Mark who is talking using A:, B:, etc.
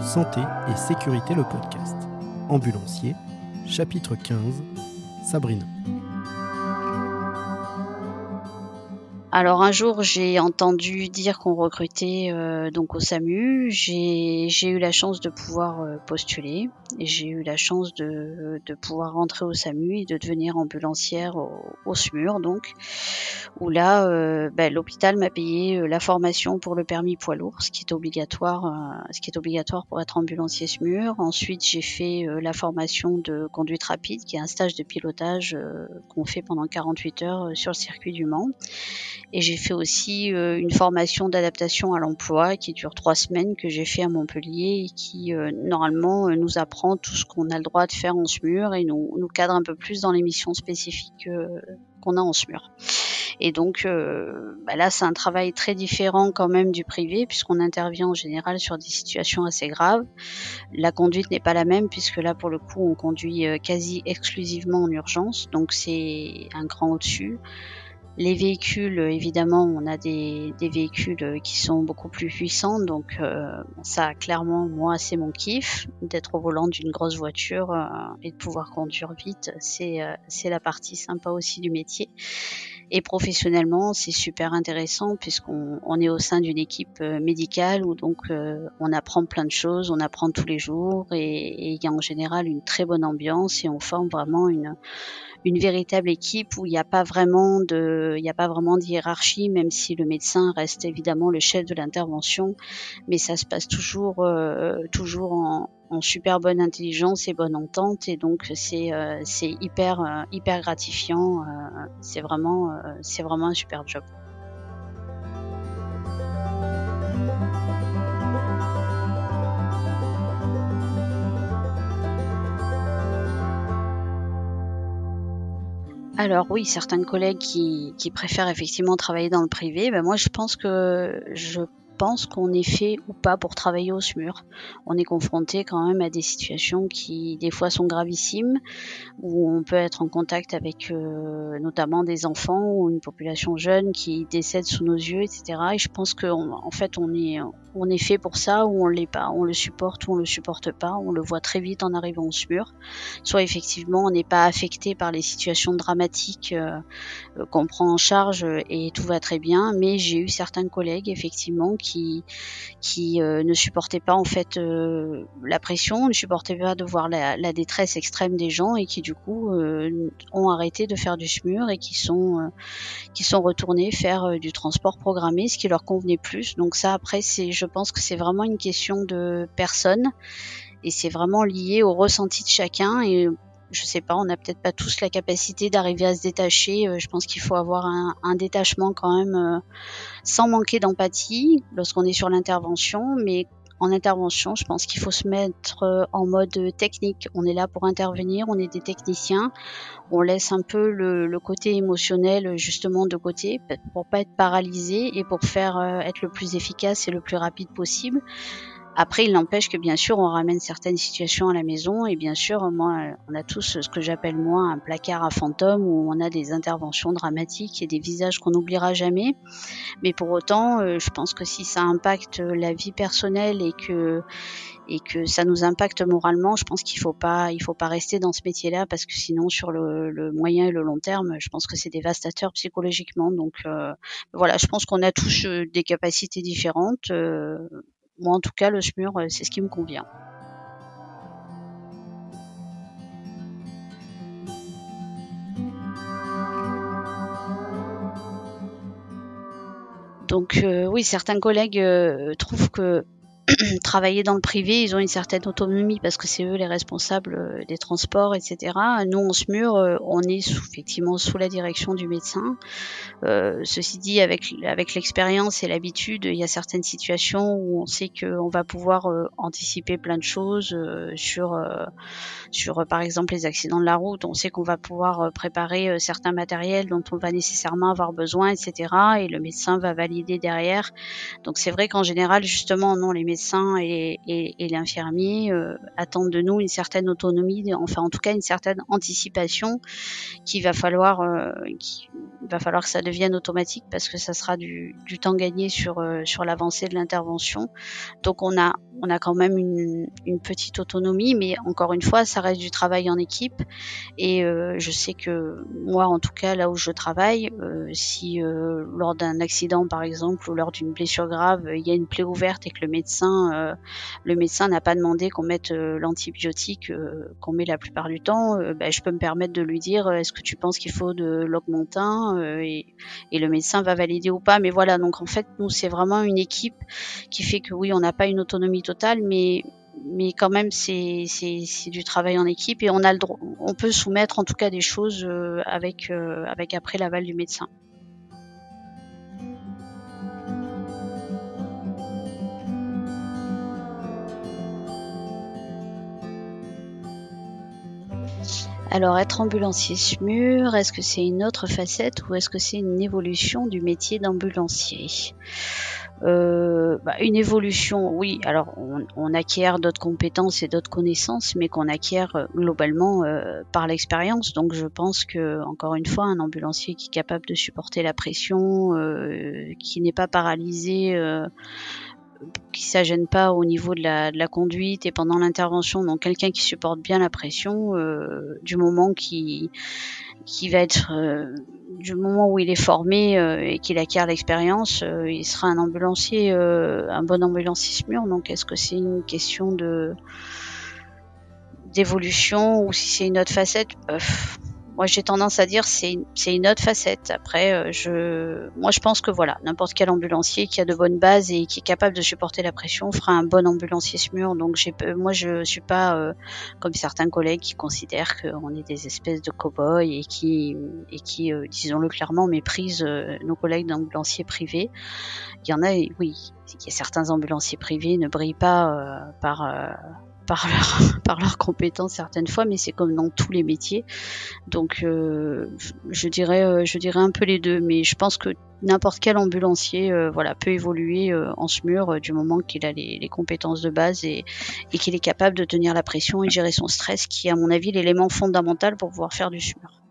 A: Santé et sécurité le podcast. Ambulancier, chapitre 15. Sabrina.
B: Alors un jour, j'ai entendu dire qu'on recrutait euh, donc au SAMU. J'ai eu la chance de pouvoir euh, postuler j'ai eu la chance de, pouvoir rentrer au SAMU et de devenir ambulancière au, au SMUR donc où là euh, ben, l'hôpital m'a payé la formation pour le permis poids lourd, ce qui est obligatoire, ce qui est obligatoire pour être ambulancier SMUR. Ensuite, j'ai fait la formation de conduite rapide, qui est un stage de pilotage qu'on fait pendant 48 heures sur le circuit du Mans. Et j'ai fait aussi euh, une formation d'adaptation à l'emploi qui dure trois semaines que j'ai fait à Montpellier et qui euh, normalement euh, nous apprend tout ce qu'on a le droit de faire en SMUR et nous, nous cadre un peu plus dans les missions spécifiques qu'on a en SMUR. Et donc bah là, c'est un travail très différent quand même du privé puisqu'on intervient en général sur des situations assez graves. La conduite n'est pas la même puisque là, pour le coup, on conduit quasi exclusivement en urgence, donc c'est un grand au-dessus. Les véhicules, évidemment, on a des, véhicules qui sont beaucoup plus puissants, donc euh, ça, clairement, moi, c'est mon kiff d'être au volant d'une grosse voiture euh, et de pouvoir conduire vite. C'est euh, c'est la partie sympa aussi du métier. Et professionnellement, c'est super intéressant puisqu'on on est au sein d'une équipe médicale où donc on apprend plein de choses, on apprend tous les jours et il y a en général une très bonne ambiance et on forme vraiment une une véritable équipe où il n'y a pas vraiment de, il n'y a pas vraiment de hiérarchie, même si le médecin reste évidemment le chef de l'intervention, mais ça se passe toujours, euh, toujours en, en, super bonne intelligence et bonne entente, et donc c'est, euh, c'est hyper, euh, hyper gratifiant. c'est vraiment, c'est vraiment un super job. Alors oui, certains collègues qui, qui, préfèrent effectivement travailler dans le privé, ben moi je pense que je pense qu'on est fait ou pas pour travailler au SMUR. On est confronté quand même à des situations qui des fois sont gravissimes, où on peut être en contact avec euh, notamment des enfants ou une population jeune qui décède sous nos yeux, etc. Et je pense qu'en en fait on est on est fait pour ça ou on l'est pas, on le supporte ou on le supporte pas, on le voit très vite en arrivant au SMUR. Soit effectivement on n'est pas affecté par les situations dramatiques euh, euh, qu'on prend en charge et tout va très bien, mais j'ai eu certains collègues effectivement qui qui euh, ne supportaient pas en fait euh, la pression, ne supportaient pas de voir la, détresse extrême des gens et qui du coup euh, ont arrêté de faire du SMUR et qui sont qui sont retournés faire du transport programmé, ce qui leur convenait plus. Donc ça après c'est je pense que c'est vraiment une question de personne et c'est vraiment lié au ressenti de chacun et je sais pas, on n'a peut-être pas tous la capacité d'arriver à se détacher. Euh, je pense qu'il faut avoir un, un, détachement quand même euh, sans manquer d'empathie lorsqu'on est sur l'intervention, mais en intervention, je pense qu'il faut se mettre euh, en mode technique. On est là pour intervenir, on est des techniciens. On laisse un peu le, le côté émotionnel justement de côté pour pas être paralysé et pour faire être le plus efficace et le plus rapide possible. Après, il n'empêche que bien sûr, on ramène certaines situations à la maison et bien sûr, moi, on a tous ce que j'appelle moi un placard à fantômes où on a des interventions dramatiques et des visages qu'on n'oubliera jamais. Mais pour autant, euh, je pense que si ça impacte la vie personnelle et que et que ça nous impacte moralement, je pense qu'il faut pas, il faut pas rester dans ce métier-là parce que sinon, sur le, le, moyen et le long terme, je pense que c'est dévastateur psychologiquement. Donc euh, voilà, je pense qu'on a tous euh, des capacités différentes. Euh, moi, en tout cas, le SMUR, euh, c'est ce qui me convient. Donc euh, oui, certains collègues euh, trouvent que travailler dans le privé, ils ont une certaine autonomie parce que c'est eux les responsables euh, des transports, etc. Nous, on SMUR, euh, on est effectivement sous la direction du médecin. Euh, ceci dit, avec, avec l'expérience et l'habitude, il y a certaines situations où on sait qu'on va pouvoir anticiper plein de choses sur, sur, par exemple, les accidents de la route. On sait qu'on va pouvoir préparer certains matériels dont on va nécessairement avoir besoin, etc. Et le médecin va valider derrière. Donc c'est vrai qu'en général, justement, non, les médecins médecin et, l'infirmier attendent de nous une certaine autonomie, enfin en tout cas une certaine anticipation qu'il va falloir, va falloir que ça devienne automatique parce que ça sera du, temps gagné sur sur l'avancée de l'intervention. Donc on a on a quand même une, une, petite autonomie, mais encore une fois, ça reste du travail en équipe. Et euh, je sais que moi, en tout cas, là où je travaille, euh, si euh, lors d'un accident, par exemple, ou lors d'une blessure grave, il y a une plaie ouverte et que le médecin, le médecin n'a pas demandé qu'on mette l'antibiotique qu'on met la plupart du temps, ben, je peux me permettre de lui dire est-ce que tu penses qu'il faut de l'augmentin et, le médecin va valider ou pas. Mais voilà, donc en fait, nous, c'est vraiment une équipe qui fait que oui, on n'a pas une autonomie totale, mais quand même c'est du travail en équipe et on a le droit, on peut soumettre en tout cas des choses euh, euh, avec après l'aval du médecin. Alors être ambulancier SMUR, est-ce que c'est une autre facette ou est-ce que c'est une évolution du métier d'ambulancier? Euh, bah, une évolution, oui. Alors, on, acquiert d'autres compétences et d'autres connaissances, mais qu'on acquiert euh, globalement euh, par l'expérience. Donc, je pense que, encore une fois, un ambulancier qui est capable de supporter la pression, qui n'est pas paralysé, qui s'agène pas au niveau de la, de la conduite et pendant l'intervention. Donc, quelqu'un qui supporte bien la pression du moment qui qui va être du moment où il est formé euh, et qu'il acquiert l'expérience, euh, il sera un ambulancier, euh, un bon ambulancier SMUR. Donc, est-ce que c'est une question de d'évolution ou si c'est une autre facette? Moi, j'ai tendance à dire c'est une autre facette. Après, euh, je, moi, je pense que voilà, n'importe quel ambulancier qui a de bonnes bases et qui est capable de supporter la pression fera un bon ambulancier SMUR. Donc, moi, je suis pas euh, comme certains collègues qui considèrent qu'on est des espèces de cow-boys et qui et qui, euh, disons-le clairement, méprisent nos collègues d'ambulanciers privés. Il y en a, oui, il y a certains ambulanciers privés ne brillent pas par par leur, par leurs compétences certaines fois, mais c'est comme dans tous les métiers. Donc euh, je dirais euh, je dirais un peu les deux, mais je pense que n'importe quel ambulancier euh, voilà peut évoluer en SMUR du moment qu'il a les, compétences de base et, et qu'il est capable de tenir la pression et gérer son stress, qui est à mon avis l'élément fondamental pour pouvoir faire du SMUR.